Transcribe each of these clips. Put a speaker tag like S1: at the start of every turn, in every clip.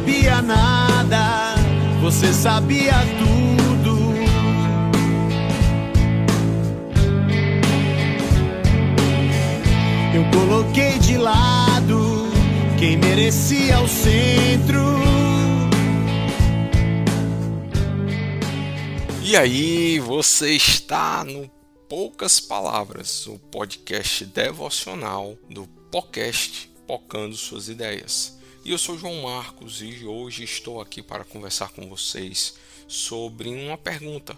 S1: sabia nada, você sabia tudo. Eu coloquei de lado quem merecia o centro.
S2: E aí, você está no Poucas Palavras, o podcast devocional do podcast Pocando Suas Ideias. E eu sou João Marcos e hoje estou aqui para conversar com vocês sobre uma pergunta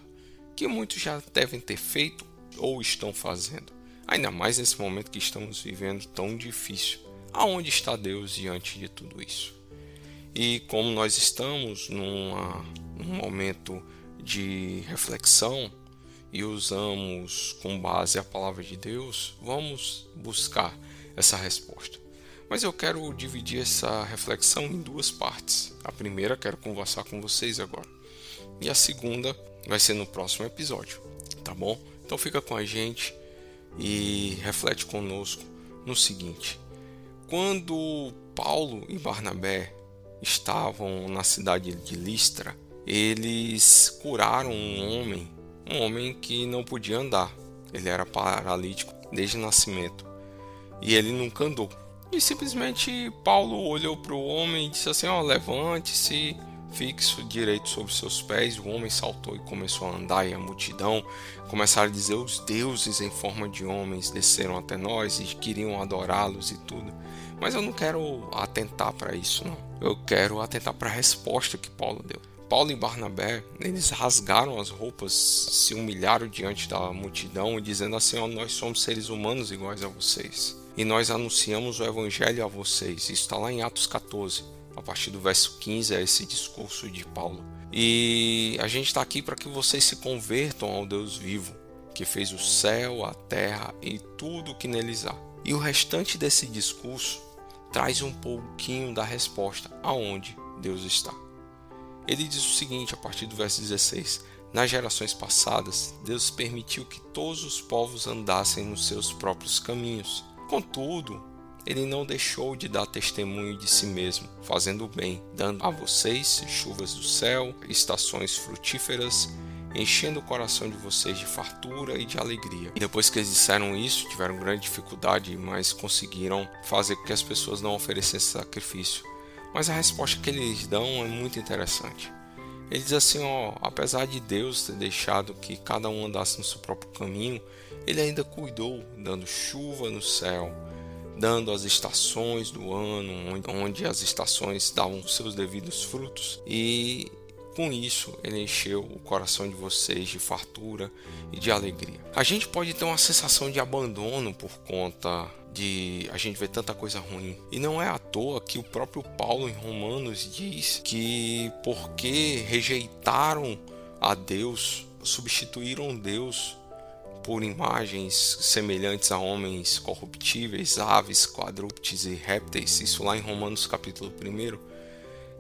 S2: que muitos já devem ter feito ou estão fazendo. Ainda mais nesse momento que estamos vivendo tão difícil. Aonde está Deus diante de tudo isso? E como nós estamos numa, num momento de reflexão e usamos com base a palavra de Deus, vamos buscar essa resposta. Mas eu quero dividir essa reflexão em duas partes. A primeira quero conversar com vocês agora. E a segunda vai ser no próximo episódio, tá bom? Então fica com a gente e reflete conosco no seguinte: quando Paulo e Barnabé estavam na cidade de Listra, eles curaram um homem, um homem que não podia andar. Ele era paralítico desde o nascimento e ele nunca andou. E simplesmente Paulo olhou para o homem e disse assim: ó, levante-se, fixo direito sobre seus pés. O homem saltou e começou a andar, e a multidão começaram a dizer: os deuses em forma de homens desceram até nós e queriam adorá-los e tudo. Mas eu não quero atentar para isso, não. Eu quero atentar para a resposta que Paulo deu. Paulo e Barnabé, eles rasgaram as roupas, se humilharam diante da multidão, dizendo assim: ó, nós somos seres humanos iguais a vocês. E nós anunciamos o evangelho a vocês. Isso está lá em Atos 14, a partir do verso 15, é esse discurso de Paulo. E a gente está aqui para que vocês se convertam ao Deus vivo, que fez o céu, a terra e tudo o que neles há. E o restante desse discurso traz um pouquinho da resposta aonde Deus está. Ele diz o seguinte a partir do verso 16: Nas gerações passadas, Deus permitiu que todos os povos andassem nos seus próprios caminhos. Contudo, ele não deixou de dar testemunho de si mesmo, fazendo o bem, dando a vocês chuvas do céu, estações frutíferas, enchendo o coração de vocês de fartura e de alegria. E depois que eles disseram isso, tiveram grande dificuldade, mas conseguiram fazer com que as pessoas não oferecessem sacrifício. Mas a resposta que eles dão é muito interessante. Ele diz assim: ó, apesar de Deus ter deixado que cada um andasse no seu próprio caminho, ele ainda cuidou, dando chuva no céu, dando as estações do ano, onde as estações davam seus devidos frutos, e com isso, ele encheu o coração de vocês de fartura e de alegria. A gente pode ter uma sensação de abandono por conta de a gente ver tanta coisa ruim. E não é à toa que o próprio Paulo em Romanos diz que porque rejeitaram a Deus, substituíram Deus por imagens semelhantes a homens corruptíveis, aves, quadrúpedes e répteis, isso lá em Romanos capítulo 1,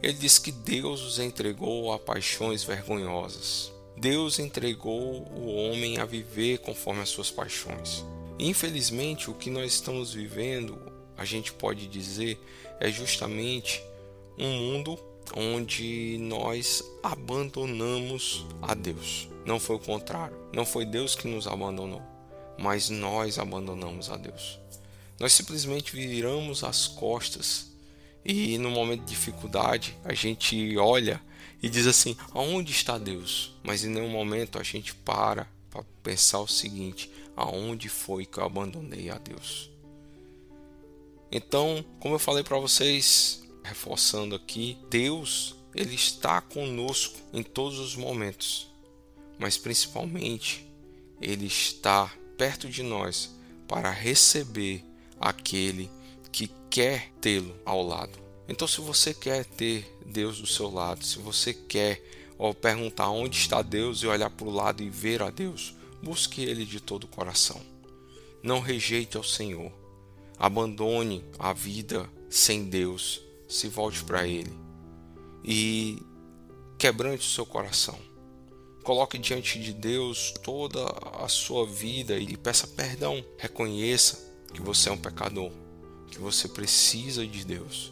S2: ele diz que Deus os entregou a paixões vergonhosas. Deus entregou o homem a viver conforme as suas paixões. Infelizmente, o que nós estamos vivendo, a gente pode dizer, é justamente um mundo onde nós abandonamos a Deus. Não foi o contrário. Não foi Deus que nos abandonou, mas nós abandonamos a Deus. Nós simplesmente viramos as costas e no momento de dificuldade a gente olha e diz assim: aonde está Deus? Mas em nenhum momento a gente para para pensar o seguinte: aonde foi que eu abandonei a Deus? Então, como eu falei para vocês, reforçando aqui, Deus ele está conosco em todos os momentos, mas principalmente ele está perto de nós para receber aquele que quer tê-lo ao lado. Então, se você quer ter Deus do seu lado, se você quer ou perguntar onde está Deus e olhar para o lado e ver a Deus, busque Ele de todo o coração. Não rejeite ao Senhor. Abandone a vida sem Deus. Se volte para Ele e quebrante o seu coração. Coloque diante de Deus toda a sua vida e peça perdão. Reconheça que você é um pecador que você precisa de Deus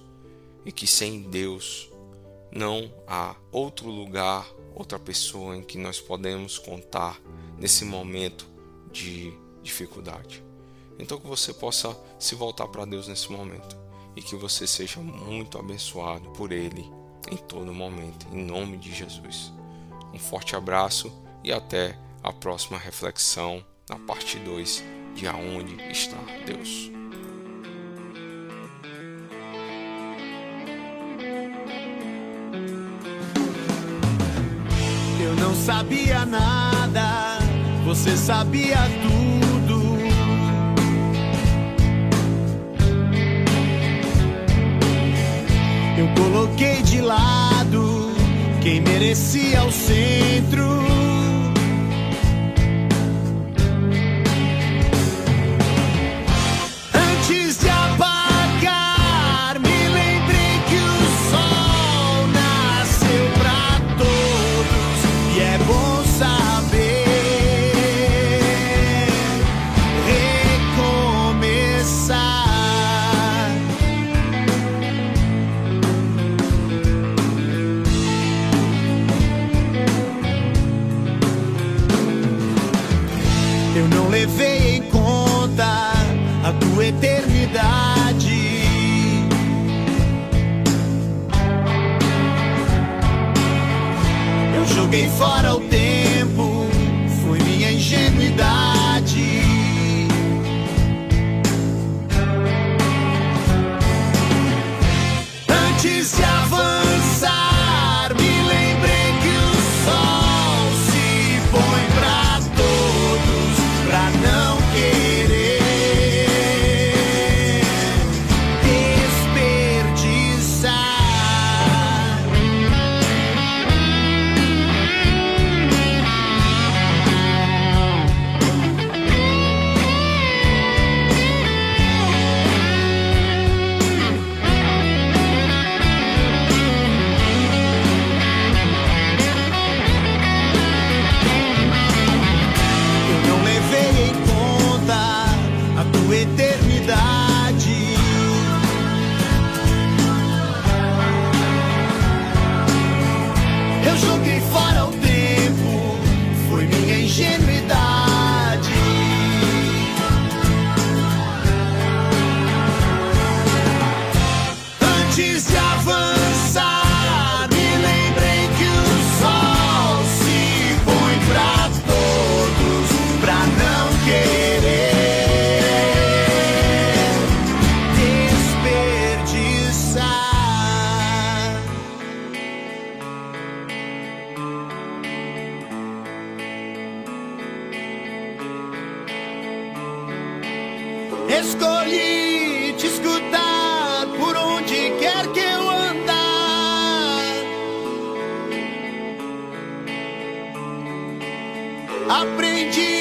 S2: e que sem Deus não há outro lugar, outra pessoa em que nós podemos contar nesse momento de dificuldade. Então que você possa se voltar para Deus nesse momento e que você seja muito abençoado por Ele em todo momento, em nome de Jesus. Um forte abraço e até a próxima reflexão na parte 2 de Aonde está Deus.
S1: Sabia nada, você sabia tudo. Eu coloquei de lado quem merecia o centro. Joguei fora o tempo, Aprendi